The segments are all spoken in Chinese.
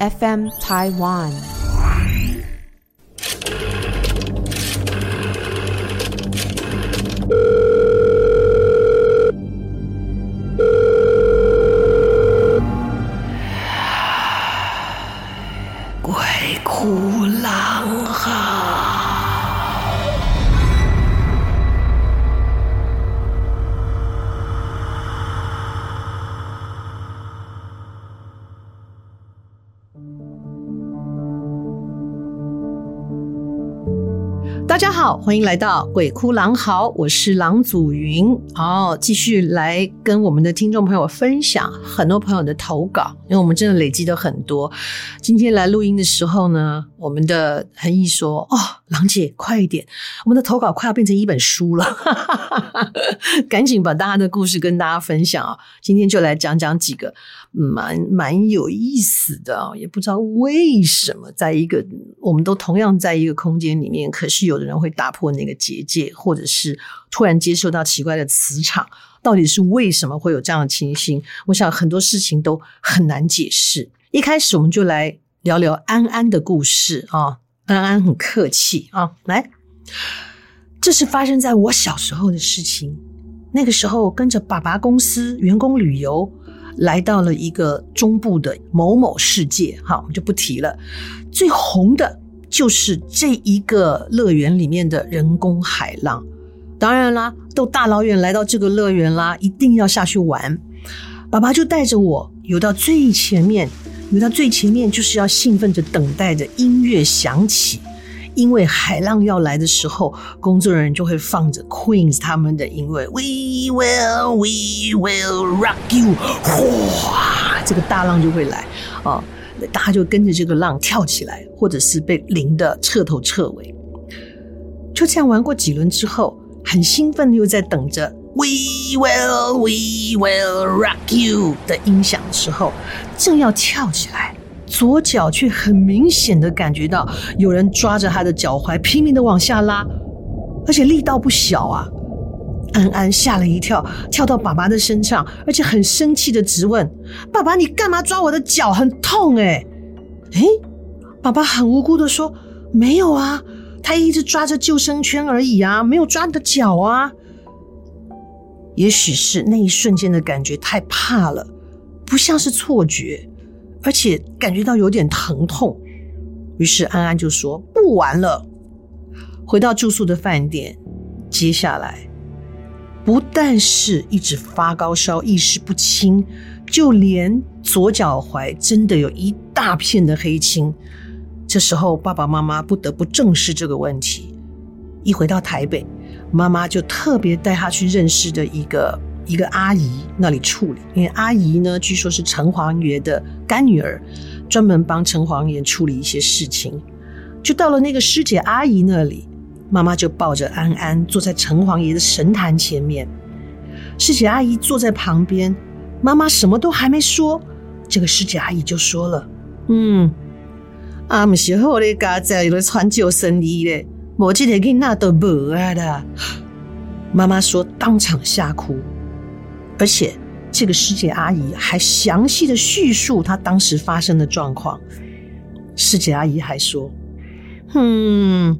FM Taiwan。欢迎来到鬼哭狼嚎，我是狼祖云。好，继续来跟我们的听众朋友分享很多朋友的投稿，因为我们真的累积的很多。今天来录音的时候呢，我们的恒毅说：“哦，郎姐，快一点，我们的投稿快要变成一本书了，赶紧把大家的故事跟大家分享啊！今天就来讲讲几个。”蛮蛮有意思的啊，也不知道为什么，在一个我们都同样在一个空间里面，可是有的人会打破那个结界，或者是突然接受到奇怪的磁场，到底是为什么会有这样的情形？我想很多事情都很难解释。一开始我们就来聊聊安安的故事啊，安安很客气啊，来，这是发生在我小时候的事情，那个时候跟着爸爸公司员工旅游。来到了一个中部的某某世界，好，我们就不提了。最红的就是这一个乐园里面的人工海浪。当然啦，都大老远来到这个乐园啦，一定要下去玩。爸爸就带着我游到最前面，游到最前面就是要兴奋着等待着音乐响起。因为海浪要来的时候，工作人员就会放着 Queens 他们的音乐，We will, we will rock you，哗，这个大浪就会来啊，大家就跟着这个浪跳起来，或者是被淋得彻头彻尾。就这样玩过几轮之后，很兴奋，又在等着 We will, we will rock you 的音响的时候，正要跳起来。左脚却很明显的感觉到有人抓着他的脚踝，拼命的往下拉，而且力道不小啊！安安吓了一跳，跳到爸爸的身上，而且很生气的质问：“爸爸，你干嘛抓我的脚？很痛哎！”诶，爸爸很无辜的说：“没有啊，他一直抓着救生圈而已啊，没有抓你的脚啊。”也许是那一瞬间的感觉太怕了，不像是错觉。而且感觉到有点疼痛，于是安安就说：“不玩了。”回到住宿的饭店，接下来不但是一直发高烧、意识不清，就连左脚踝真的有一大片的黑青。这时候爸爸妈妈不得不正视这个问题。一回到台北，妈妈就特别带他去认识的一个。一个阿姨那里处理，因为阿姨呢，据说是城隍爷的干女儿，专门帮城隍爷处理一些事情。就到了那个师姐阿姨那里，妈妈就抱着安安坐在城隍爷的神坛前面。师姐阿姨坐在旁边，妈妈什么都还没说，这个师姐阿姨就说了：“嗯，阿姆时候的家在有传救生意嘞，我记得给那都无啊的。”妈妈说，当场吓哭。而且，这个师姐阿姨还详细的叙述她当时发生的状况。师姐阿姨还说：“嗯，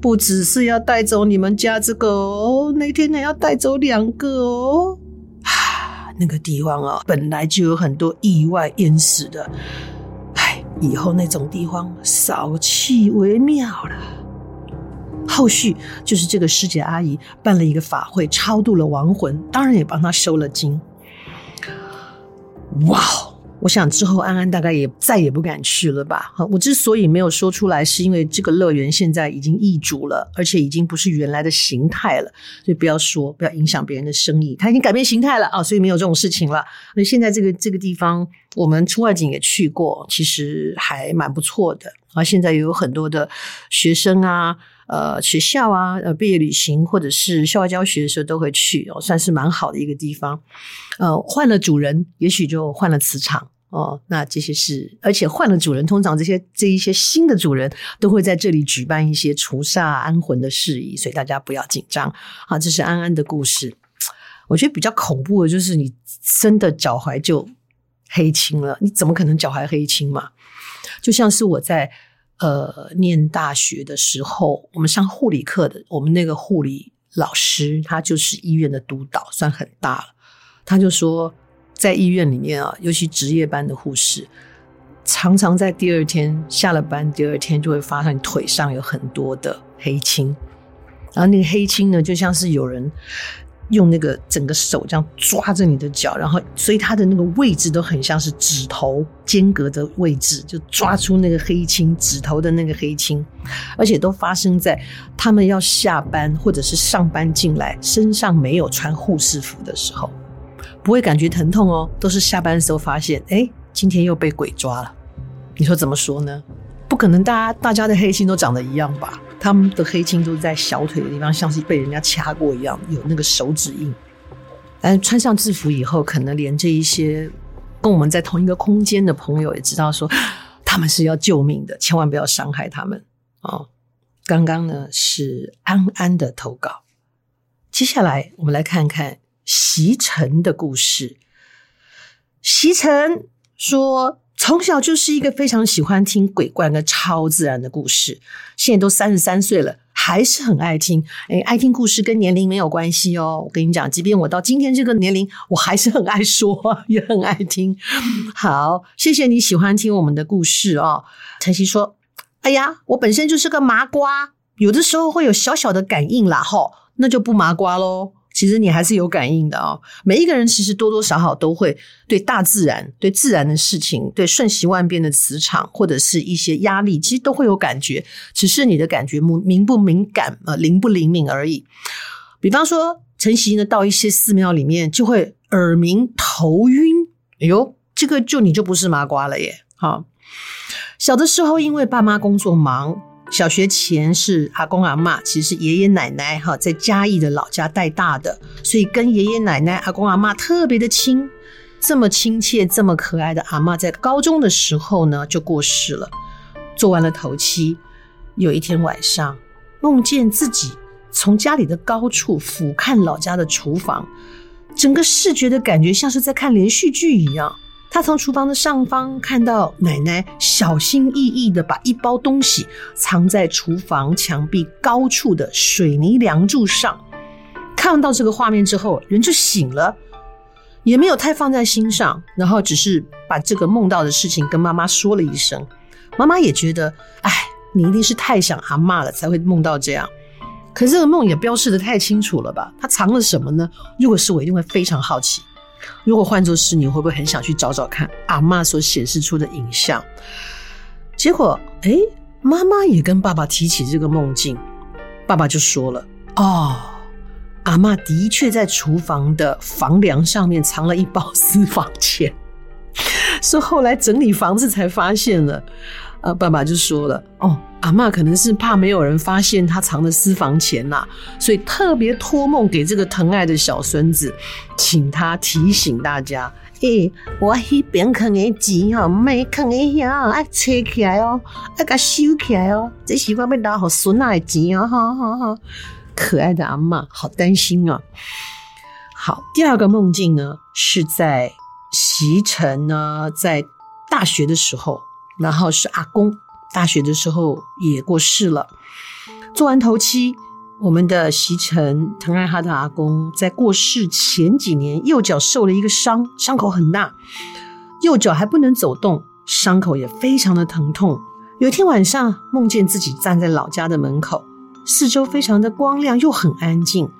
不只是要带走你们家这个哦，那天还要带走两个哦。啊，那个地方啊，本来就有很多意外淹死的。哎，以后那种地方少去为妙了。”后续就是这个师姐阿姨办了一个法会，超度了亡魂，当然也帮她收了惊。哇，我想之后安安大概也再也不敢去了吧？哈我之所以没有说出来，是因为这个乐园现在已经易主了，而且已经不是原来的形态了，所以不要说，不要影响别人的生意。它已经改变形态了啊，所以没有这种事情了。那现在这个这个地方，我们出外景也去过，其实还蛮不错的啊。现在也有很多的学生啊。呃，学校啊，呃，毕业旅行或者是校外教学的时候都会去哦，算是蛮好的一个地方。呃，换了主人，也许就换了磁场哦。那这些是，而且换了主人，通常这些这一些新的主人都会在这里举办一些除煞安魂的事宜，所以大家不要紧张。好，这是安安的故事。我觉得比较恐怖的就是你真的脚踝就黑青了，你怎么可能脚踝黑青嘛？就像是我在呃念大学的时候，我们上护理课的，我们那个护理老师，他就是医院的督导，算很大了。他就说，在医院里面啊，尤其值夜班的护士，常常在第二天下了班，第二天就会发现腿上有很多的黑青，然后那个黑青呢，就像是有人。用那个整个手这样抓着你的脚，然后所以他的那个位置都很像是指头间隔的位置，就抓出那个黑青指头的那个黑青，而且都发生在他们要下班或者是上班进来，身上没有穿护士服的时候，不会感觉疼痛哦，都是下班的时候发现，哎，今天又被鬼抓了。你说怎么说呢？不可能，大家大家的黑青都长得一样吧？他们的黑青都在小腿的地方，像是被人家掐过一样，有那个手指印。但穿上制服以后，可能连这一些跟我们在同一个空间的朋友也知道说，他们是要救命的，千万不要伤害他们哦。刚刚呢是安安的投稿，接下来我们来看看席晨的故事。席晨说。从小就是一个非常喜欢听鬼怪跟超自然的故事，现在都三十三岁了，还是很爱听。诶，爱听故事跟年龄没有关系哦。我跟你讲，即便我到今天这个年龄，我还是很爱说，也很爱听。好，谢谢你喜欢听我们的故事哦。晨曦说：“哎呀，我本身就是个麻瓜，有的时候会有小小的感应啦，吼，那就不麻瓜喽。”其实你还是有感应的哦。每一个人其实多多少少都会对大自然、对自然的事情、对瞬息万变的磁场或者是一些压力，其实都会有感觉，只是你的感觉敏不敏感、呃灵不灵敏而已。比方说，晨曦呢到一些寺庙里面就会耳鸣、头晕，哎呦，这个就你就不是麻瓜了耶。好，小的时候因为爸妈工作忙。小学前是阿公阿嬷，其实是爷爷奶奶哈，在嘉义的老家带大的，所以跟爷爷奶奶、阿公阿嬷特别的亲。这么亲切、这么可爱的阿嬷，在高中的时候呢就过世了。做完了头七，有一天晚上，梦见自己从家里的高处俯瞰老家的厨房，整个视觉的感觉像是在看连续剧一样。他从厨房的上方看到奶奶小心翼翼的把一包东西藏在厨房墙壁高处的水泥梁柱上。看到这个画面之后，人就醒了，也没有太放在心上，然后只是把这个梦到的事情跟妈妈说了一声。妈妈也觉得，哎，你一定是太想阿嬷了，才会梦到这样。可是这个梦也标示的太清楚了吧？他藏了什么呢？如果是我，一定会非常好奇。如果换作是你，会不会很想去找找看阿嬷所显示出的影像？结果，哎，妈妈也跟爸爸提起这个梦境，爸爸就说了：“哦，阿嬷的确在厨房的房梁上面藏了一包私房钱，是后来整理房子才发现了。”呃，爸爸就说了：“哦。”阿嬷可能是怕没有人发现他藏的私房钱呐、啊，所以特别托梦给这个疼爱的小孙子，请他提醒大家：诶、欸，我那边坑的钱哈，没坑的呀，爱摕起来哦，爱给收起来哦，这是我要拿好孙子的钱啊！哈哈哈，可爱的阿嬷，好担心啊。好，第二个梦境呢，是在席城呢，在大学的时候，然后是阿公。大学的时候也过世了。做完头七，我们的席晨疼爱他的阿公，在过世前几年，右脚受了一个伤，伤口很大，右脚还不能走动，伤口也非常的疼痛。有一天晚上，梦见自己站在老家的门口，四周非常的光亮又很安静。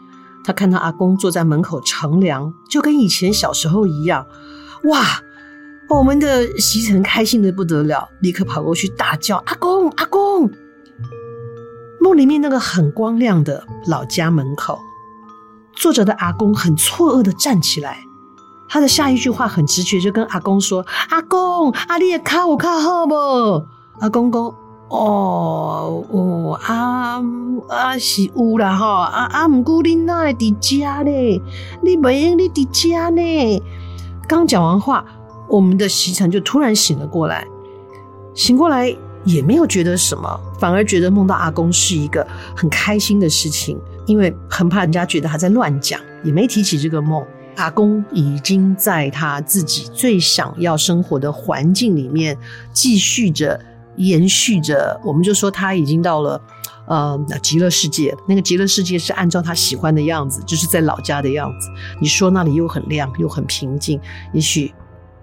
他看到阿公坐在门口乘凉，就跟以前小时候一样。哇！我们的席城开心的不得了，立刻跑过去大叫：“阿公，阿公！”梦里面那个很光亮的老家门口，坐着的阿公很错愕的站起来。他的下一句话很直觉，就跟阿公说：“阿公，阿你的卡有卡好不？”阿公讲：“哦，哦，啊啊是有啦哈，啊啊，不过你那会在家呢？你不用你在家呢。”刚讲完话。我们的席城就突然醒了过来，醒过来也没有觉得什么，反而觉得梦到阿公是一个很开心的事情，因为很怕人家觉得他在乱讲，也没提起这个梦。阿公已经在他自己最想要生活的环境里面继续着、延续着。我们就说他已经到了呃那极乐世界，那个极乐世界是按照他喜欢的样子，就是在老家的样子。你说那里又很亮又很平静，也许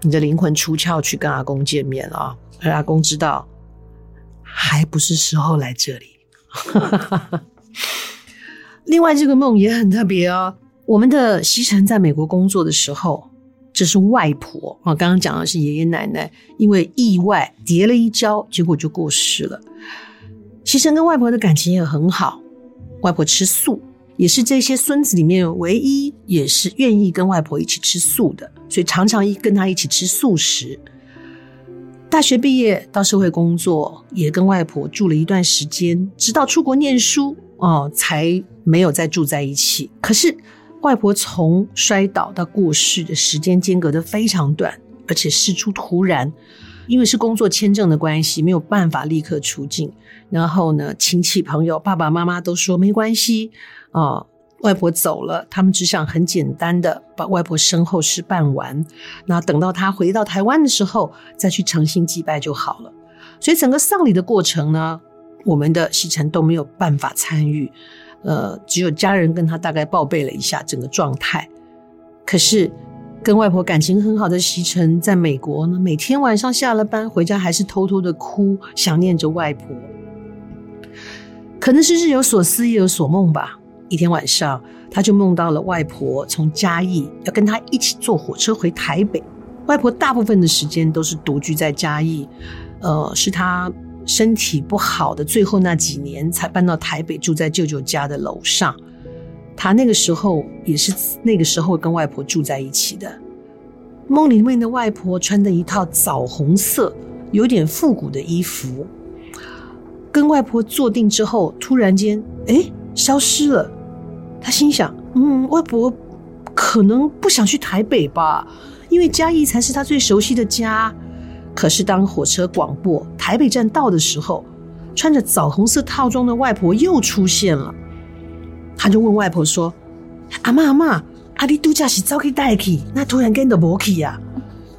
你的灵魂出窍去跟阿公见面啊，而阿公知道还不是时候来这里。另外，这个梦也很特别哦。我们的西城在美国工作的时候，这是外婆啊。刚刚讲的是爷爷奶奶，因为意外跌了一跤，结果就过世了。西城跟外婆的感情也很好，外婆吃素，也是这些孙子里面唯一也是愿意跟外婆一起吃素的，所以常常一跟他一起吃素食。大学毕业到社会工作，也跟外婆住了一段时间，直到出国念书哦，才没有再住在一起。可是。外婆从摔倒到过世的时间间隔得非常短，而且事出突然，因为是工作签证的关系，没有办法立刻出境。然后呢，亲戚朋友、爸爸妈妈都说没关系啊、哦，外婆走了，他们只想很简单的把外婆身后事办完，那等到她回到台湾的时候，再去诚心祭拜就好了。所以整个丧礼的过程呢，我们的西城都没有办法参与。呃，只有家人跟他大概报备了一下整个状态。可是，跟外婆感情很好的席城在美国呢，每天晚上下了班回家还是偷偷的哭，想念着外婆。可能是日有所思夜有所梦吧。一天晚上，他就梦到了外婆从嘉义要跟他一起坐火车回台北。外婆大部分的时间都是独居在嘉义，呃，是他。身体不好的最后那几年，才搬到台北，住在舅舅家的楼上。他那个时候也是那个时候跟外婆住在一起的。梦里面的外婆穿的一套枣红色、有点复古的衣服，跟外婆坐定之后，突然间，哎，消失了。他心想：嗯，外婆可能不想去台北吧，因为嘉义才是他最熟悉的家。可是，当火车广播台北站到的时候，穿着枣红色套装的外婆又出现了。他就问外婆说：“阿嬷阿嬷，阿你度假是走去带去，那突然间就无去呀？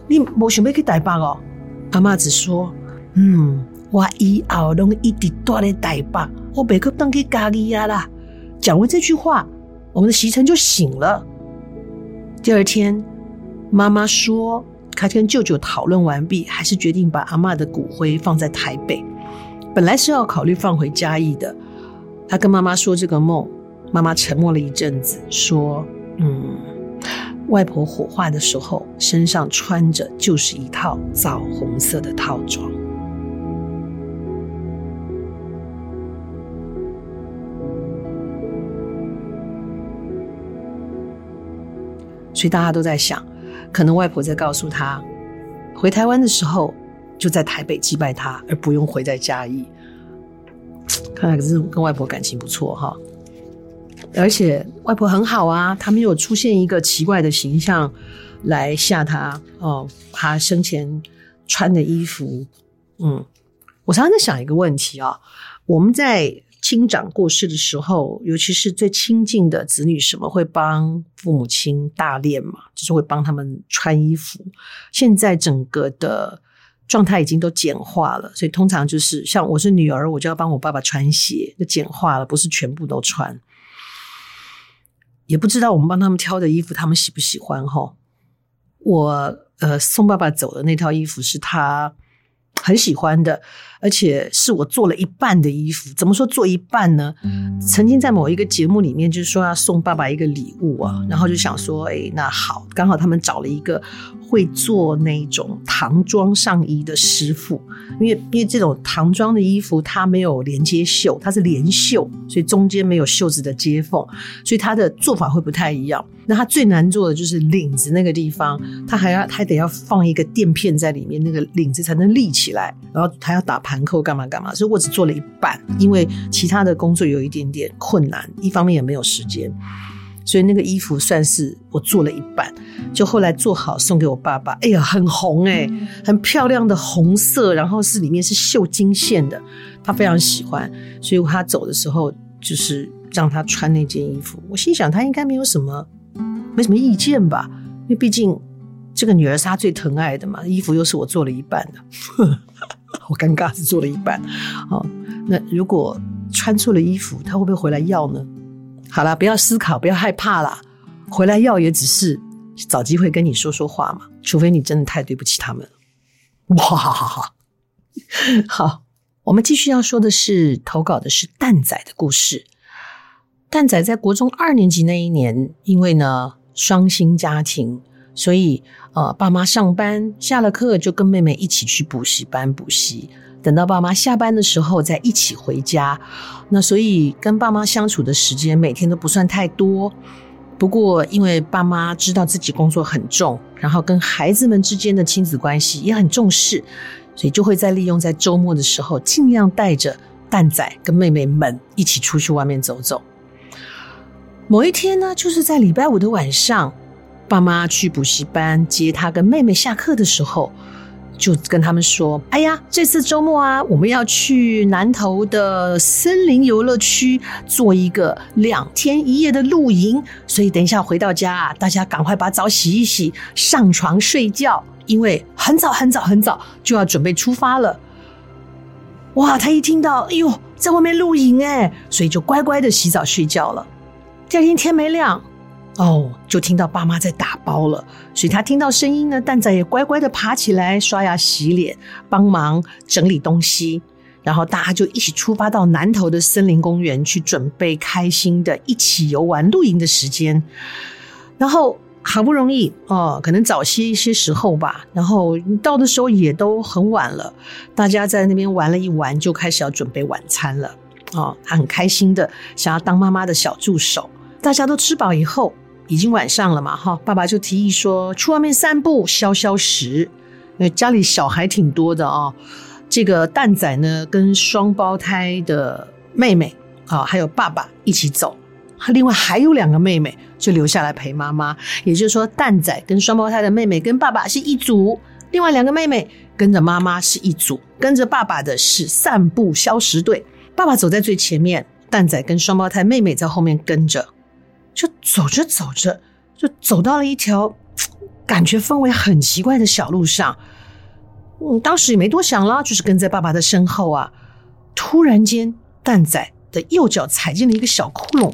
你没想要去台北哦？”阿嬷只说：“嗯，我以后拢一直待在台北，我别去当去家里呀啦。”讲完这句话，我们的西城就醒了。第二天，妈妈说。他跟舅舅讨论完毕，还是决定把阿嬷的骨灰放在台北。本来是要考虑放回嘉义的。他跟妈妈说这个梦，妈妈沉默了一阵子，说：“嗯，外婆火化的时候身上穿着就是一套枣红色的套装。”所以大家都在想。可能外婆在告诉他，回台湾的时候就在台北祭拜他，而不用回在嘉义。看来可是跟外婆感情不错哈，而且外婆很好啊，她没有出现一个奇怪的形象来吓他哦。他生前穿的衣服，嗯，我常常在想一个问题啊，我们在。亲长过世的时候，尤其是最亲近的子女，什么会帮父母亲大殓嘛？就是会帮他们穿衣服。现在整个的状态已经都简化了，所以通常就是像我是女儿，我就要帮我爸爸穿鞋，就简化了，不是全部都穿。也不知道我们帮他们挑的衣服，他们喜不喜欢哈？我呃送爸爸走的那套衣服是他很喜欢的。而且是我做了一半的衣服，怎么说做一半呢？曾经在某一个节目里面，就是说要送爸爸一个礼物啊，然后就想说，哎，那好，刚好他们找了一个会做那种唐装上衣的师傅，因为因为这种唐装的衣服它没有连接袖，它是连袖，所以中间没有袖子的接缝，所以它的做法会不太一样。那它最难做的就是领子那个地方，它还要还得要放一个垫片在里面，那个领子才能立起来，然后它要打盘扣干嘛干嘛，所以我只做了一半，因为其他的工作有一点点困难，一方面也没有时间，所以那个衣服算是我做了一半，就后来做好送给我爸爸，哎呀，很红哎、欸，很漂亮的红色，然后是里面是绣金线的，他非常喜欢，所以他走的时候就是让他穿那件衣服，我心想他应该没有什么。没什么意见吧？因为毕竟这个女儿是他最疼爱的嘛，衣服又是我做了一半的，好尴尬，是做了一半。好，那如果穿错了衣服，他会不会回来要呢？好了，不要思考，不要害怕啦。回来要也只是找机会跟你说说话嘛，除非你真的太对不起他们。哇哈哈哈！好，我们继续要说的是投稿的是蛋仔的故事。蛋仔在国中二年级那一年，因为呢双薪家庭，所以呃爸妈上班下了课就跟妹妹一起去补习班补习，等到爸妈下班的时候再一起回家。那所以跟爸妈相处的时间每天都不算太多。不过因为爸妈知道自己工作很重，然后跟孩子们之间的亲子关系也很重视，所以就会在利用在周末的时候，尽量带着蛋仔跟妹妹们一起出去外面走走。某一天呢，就是在礼拜五的晚上，爸妈去补习班接他跟妹妹下课的时候，就跟他们说：“哎呀，这次周末啊，我们要去南投的森林游乐区做一个两天一夜的露营，所以等一下回到家啊，大家赶快把澡洗一洗，上床睡觉，因为很早很早很早就要准备出发了。”哇，他一听到，哎呦，在外面露营哎，所以就乖乖的洗澡睡觉了。第二天天没亮，哦，就听到爸妈在打包了，所以他听到声音呢，蛋仔也乖乖的爬起来刷牙洗脸，帮忙整理东西，然后大家就一起出发到南头的森林公园去准备开心的一起游玩露营的时间。然后好不容易哦，可能早些一些时候吧，然后到的时候也都很晚了，大家在那边玩了一玩，就开始要准备晚餐了。哦，他很开心的想要当妈妈的小助手。大家都吃饱以后，已经晚上了嘛，哈，爸爸就提议说去外面散步消消食，因为家里小孩挺多的哦。这个蛋仔呢，跟双胞胎的妹妹啊，还有爸爸一起走，另外还有两个妹妹就留下来陪妈妈。也就是说，蛋仔跟双胞胎的妹妹跟爸爸是一组，另外两个妹妹跟着妈妈是一组，跟着爸爸的是散步消食队。爸爸走在最前面，蛋仔跟双胞胎妹妹在后面跟着。就走着走着，就走到了一条感觉氛围很奇怪的小路上。嗯，当时也没多想啦，就是跟在爸爸的身后啊。突然间，蛋仔的右脚踩进了一个小窟窿，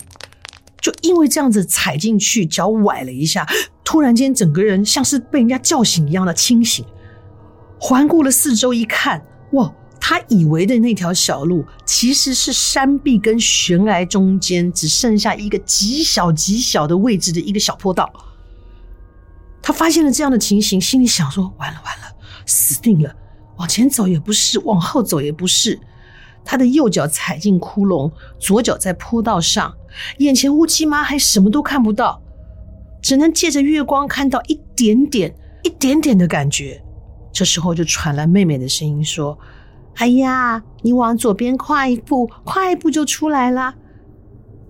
就因为这样子踩进去，脚崴了一下。突然间，整个人像是被人家叫醒一样的清醒，环顾了四周一看，哇！他以为的那条小路，其实是山壁跟悬崖中间只剩下一个极小极小的位置的一个小坡道。他发现了这样的情形，心里想说：完了完了，死定了！往前走也不是，往后走也不是。他的右脚踩进窟窿，左脚在坡道上，眼前乌漆嘛黑，什么都看不到，只能借着月光看到一点点、一点点的感觉。这时候就传来妹妹的声音说。哎呀，你往左边跨一步，跨一步就出来了。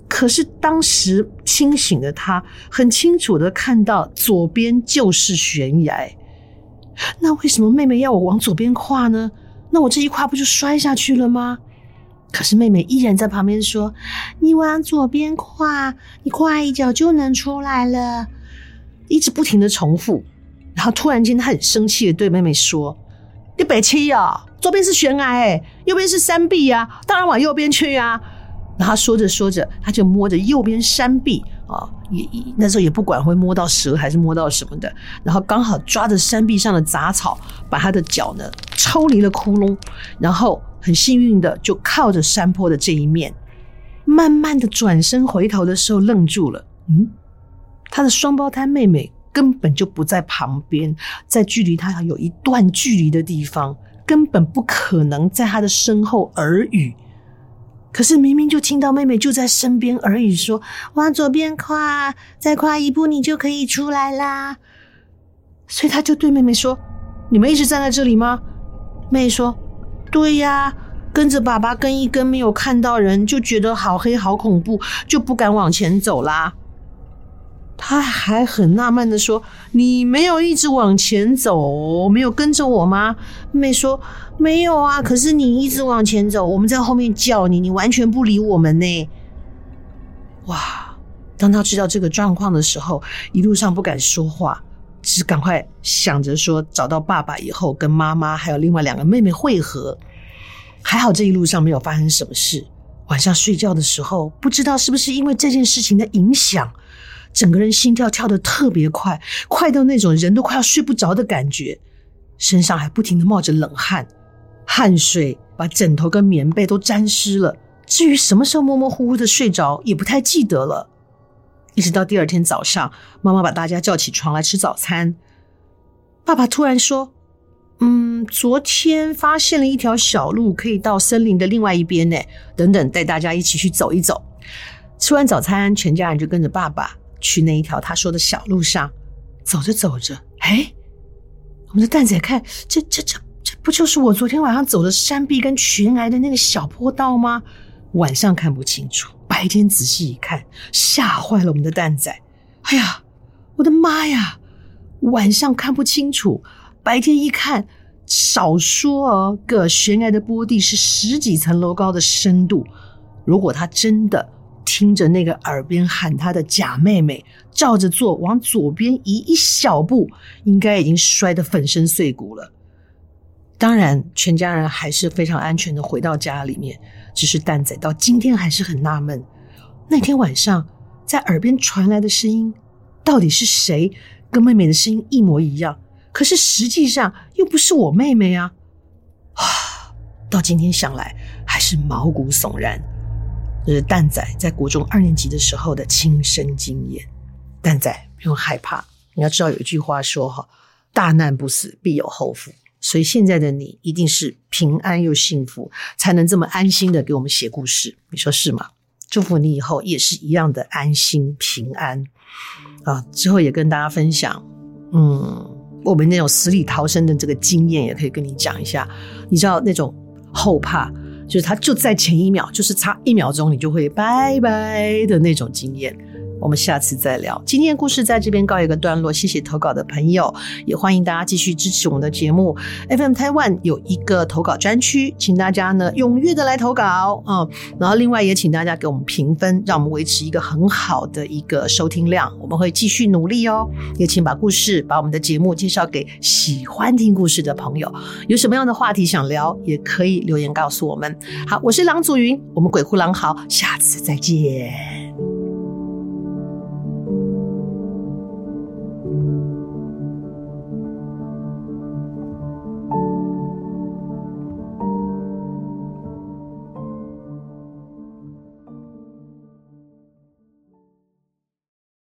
可是当时清醒的他，很清楚的看到左边就是悬崖。那为什么妹妹要我往左边跨呢？那我这一跨不就摔下去了吗？可是妹妹依然在旁边说：“你往左边跨，你跨一脚就能出来了。”一直不停的重复。然后突然间，他很生气的对妹妹说：“你北七啊！”左边是悬崖，哎，右边是山壁呀，当然往右边去呀。然后说着说着，他就摸着右边山壁啊，也那时候也不管会摸到蛇还是摸到什么的，然后刚好抓着山壁上的杂草，把他的脚呢抽离了窟窿，然后很幸运的就靠着山坡的这一面，慢慢的转身回头的时候愣住了，嗯，他的双胞胎妹妹根本就不在旁边，在距离他有一段距离的地方。根本不可能在他的身后耳语，可是明明就听到妹妹就在身边耳语说：“往左边跨，再跨一步，你就可以出来啦。”所以他就对妹妹说：“你们一直站在这里吗？”妹妹说：“对呀，跟着爸爸跟一跟，没有看到人，就觉得好黑好恐怖，就不敢往前走啦。”他还很纳闷的说：“你没有一直往前走，没有跟着我吗？”妹说：“没有啊，可是你一直往前走，我们在后面叫你，你完全不理我们呢。”哇！当他知道这个状况的时候，一路上不敢说话，只赶快想着说找到爸爸以后，跟妈妈还有另外两个妹妹会合。还好这一路上没有发生什么事。晚上睡觉的时候，不知道是不是因为这件事情的影响，整个人心跳跳得特别快，快到那种人都快要睡不着的感觉，身上还不停地冒着冷汗，汗水把枕头跟棉被都沾湿了。至于什么时候模模糊糊的睡着，也不太记得了。一直到第二天早上，妈妈把大家叫起床来吃早餐，爸爸突然说。嗯，昨天发现了一条小路，可以到森林的另外一边呢。等等，带大家一起去走一走。吃完早餐，全家人就跟着爸爸去那一条他说的小路上。走着走着，哎，我们的蛋仔看，这这这这不就是我昨天晚上走的山壁跟悬崖的那个小坡道吗？晚上看不清楚，白天仔细一看，吓坏了我们的蛋仔。哎呀，我的妈呀！晚上看不清楚。白天一看，少说哦，个悬崖的坡地是十几层楼高的深度。如果他真的听着那个耳边喊他的假妹妹，照着做，往左边移一小步，应该已经摔得粉身碎骨了。当然，全家人还是非常安全的回到家里面。只是蛋仔到今天还是很纳闷，那天晚上在耳边传来的声音，到底是谁跟妹妹的声音一模一样？可是实际上又不是我妹妹啊！啊，到今天想来还是毛骨悚然。这是蛋仔在国中二年级的时候的亲身经验。蛋仔不用害怕，你要知道有一句话说哈：“大难不死，必有后福。”所以现在的你一定是平安又幸福，才能这么安心的给我们写故事。你说是吗？祝福你以后也是一样的安心平安啊！之后也跟大家分享，嗯。我们那种死里逃生的这个经验，也可以跟你讲一下。你知道那种后怕，就是他就在前一秒，就是差一秒钟，你就会拜拜的那种经验。我们下次再聊。今天的故事在这边告一个段落，谢谢投稿的朋友，也欢迎大家继续支持我们的节目。FM Taiwan 有一个投稿专区，请大家呢踊跃的来投稿、嗯！然后另外也请大家给我们评分，让我们维持一个很好的一个收听量。我们会继续努力哦。也请把故事、把我们的节目介绍给喜欢听故事的朋友。有什么样的话题想聊，也可以留言告诉我们。好，我是郎祖筠，我们鬼哭狼嚎，下次再见。